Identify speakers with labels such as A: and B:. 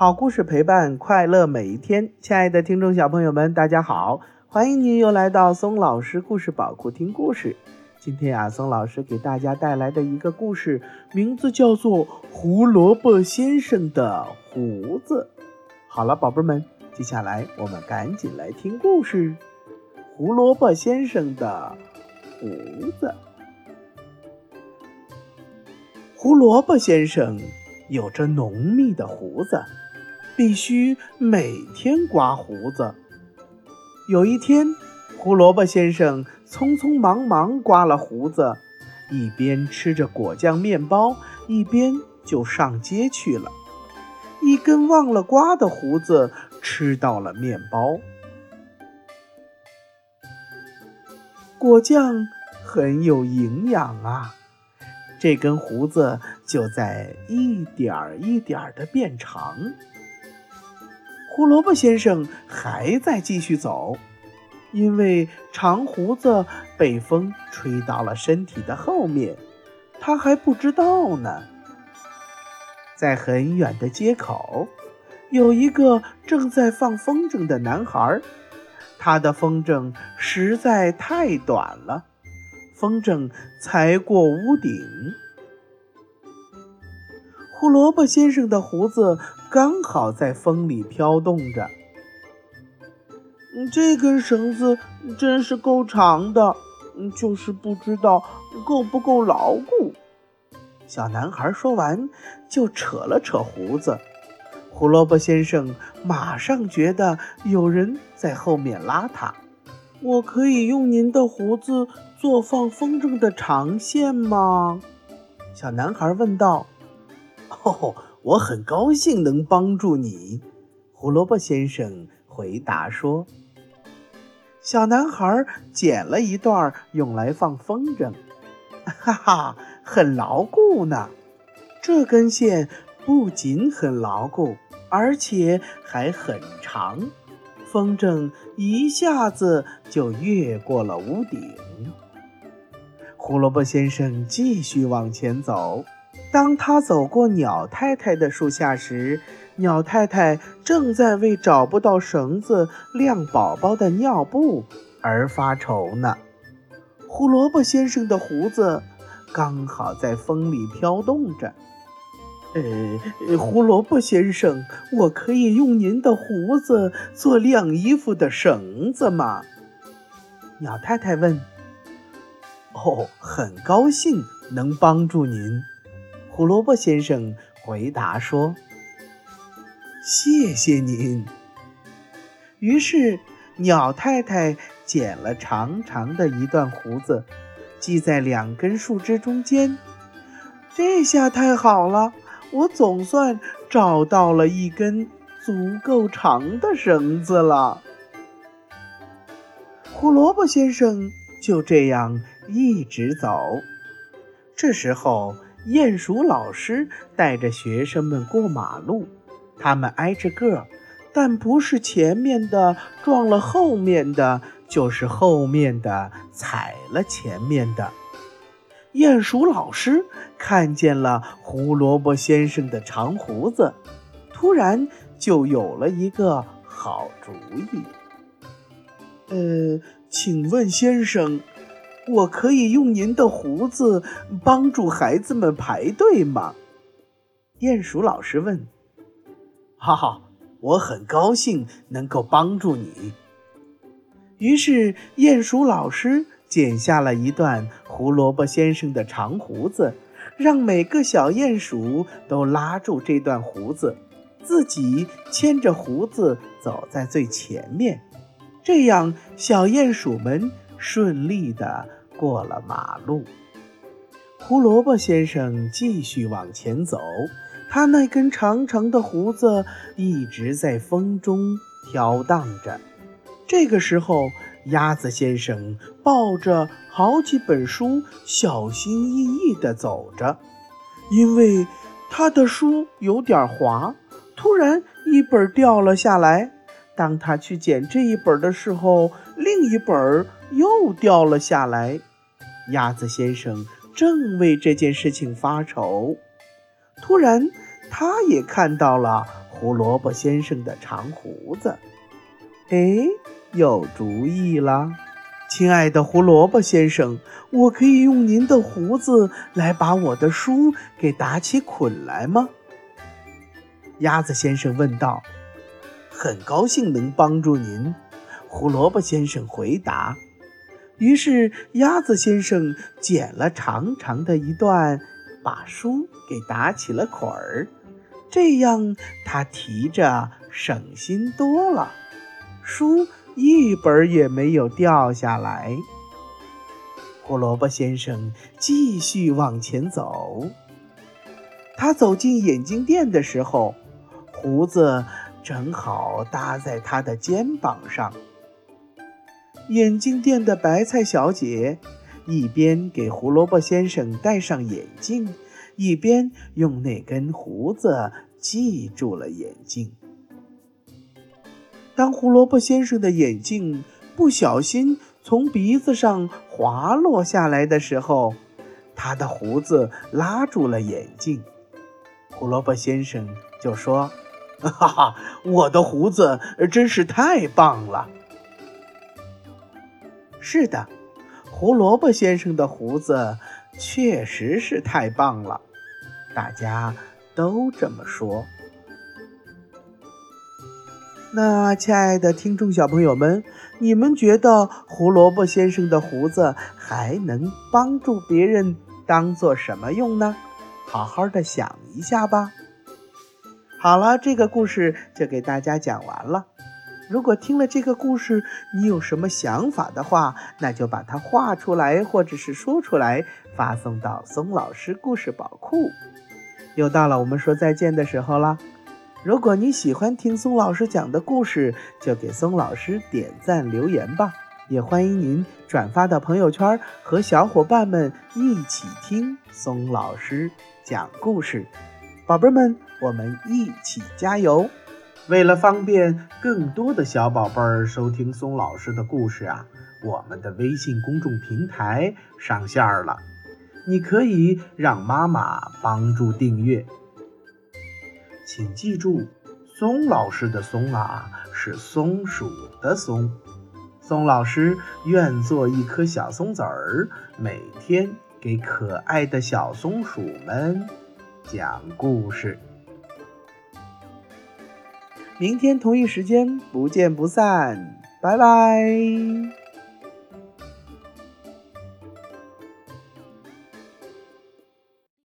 A: 好故事陪伴快乐每一天，亲爱的听众小朋友们，大家好，欢迎您又来到松老师故事宝库听故事。今天呀，松老师给大家带来的一个故事，名字叫做《胡萝卜先生的胡子》。好了，宝贝们，接下来我们赶紧来听故事，《胡萝卜先生的胡子》。胡萝卜先生有着浓密的胡子。必须每天刮胡子。有一天，胡萝卜先生匆匆忙忙刮了胡子，一边吃着果酱面包，一边就上街去了。一根忘了刮的胡子吃到了面包，果酱很有营养啊！这根胡子就在一点儿一点儿的变长。胡萝卜先生还在继续走，因为长胡子被风吹到了身体的后面，他还不知道呢。在很远的街口，有一个正在放风筝的男孩，他的风筝实在太短了，风筝才过屋顶。胡萝卜先生的胡子刚好在风里飘动着。这根绳子真是够长的，就是不知道够不够牢固。小男孩说完，就扯了扯胡子。胡萝卜先生马上觉得有人在后面拉他。我可以用您的胡子做放风筝的长线吗？小男孩问道。哦，我很高兴能帮助你，胡萝卜先生回答说。小男孩剪了一段用来放风筝，哈哈，很牢固呢。这根线不仅很牢固，而且还很长，风筝一下子就越过了屋顶。胡萝卜先生继续往前走。当他走过鸟太太的树下时，鸟太太正在为找不到绳子晾宝宝的尿布而发愁呢。胡萝卜先生的胡子刚好在风里飘动着。呃，胡萝卜先生，我可以用您的胡子做晾衣服的绳子吗？鸟太太问。哦，很高兴能帮助您。胡萝卜先生回答说：“谢谢您。”于是，鸟太太剪了长长的一段胡子，系在两根树枝中间。这下太好了，我总算找到了一根足够长的绳子了。胡萝卜先生就这样一直走。这时候。鼹鼠老师带着学生们过马路，他们挨着个，但不是前面的撞了后面的，就是后面的踩了前面的。鼹鼠老师看见了胡萝卜先生的长胡子，突然就有了一个好主意。呃，请问先生。我可以用您的胡子帮助孩子们排队吗？鼹鼠老师问。哈哈，我很高兴能够帮助你。于是，鼹鼠老师剪下了一段胡萝卜先生的长胡子，让每个小鼹鼠都拉住这段胡子，自己牵着胡子走在最前面。这样，小鼹鼠们顺利的。过了马路，胡萝卜先生继续往前走，他那根长长的胡子一直在风中飘荡着。这个时候，鸭子先生抱着好几本书，小心翼翼地走着，因为他的书有点滑，突然一本掉了下来。当他去捡这一本的时候，另一本又掉了下来。鸭子先生正为这件事情发愁，突然他也看到了胡萝卜先生的长胡子。哎，有主意了！亲爱的胡萝卜先生，我可以用您的胡子来把我的书给打起捆来吗？鸭子先生问道。很高兴能帮助您，胡萝卜先生回答。于是，鸭子先生剪了长长的一段，把书给打起了捆儿，这样他提着省心多了。书一本也没有掉下来。胡萝卜先生继续往前走。他走进眼镜店的时候，胡子正好搭在他的肩膀上。眼镜店的白菜小姐一边给胡萝卜先生戴上眼镜，一边用那根胡子系住了眼镜。当胡萝卜先生的眼镜不小心从鼻子上滑落下来的时候，他的胡子拉住了眼镜。胡萝卜先生就说：“哈哈，我的胡子真是太棒了！”是的，胡萝卜先生的胡子确实是太棒了，大家都这么说。那，亲爱的听众小朋友们，你们觉得胡萝卜先生的胡子还能帮助别人当做什么用呢？好好的想一下吧。好了，这个故事就给大家讲完了。如果听了这个故事，你有什么想法的话，那就把它画出来，或者是说出来，发送到松老师故事宝库。又到了我们说再见的时候了。如果你喜欢听松老师讲的故事，就给松老师点赞留言吧。也欢迎您转发到朋友圈，和小伙伴们一起听松老师讲故事。宝贝们，我们一起加油！为了方便更多的小宝贝儿收听松老师的故事啊，我们的微信公众平台上线了，你可以让妈妈帮助订阅。请记住，松老师的“松”啊，是松鼠的“松”。松老师愿做一颗小松子儿，每天给可爱的小松鼠们讲故事。明天同一时间不见不散，拜拜。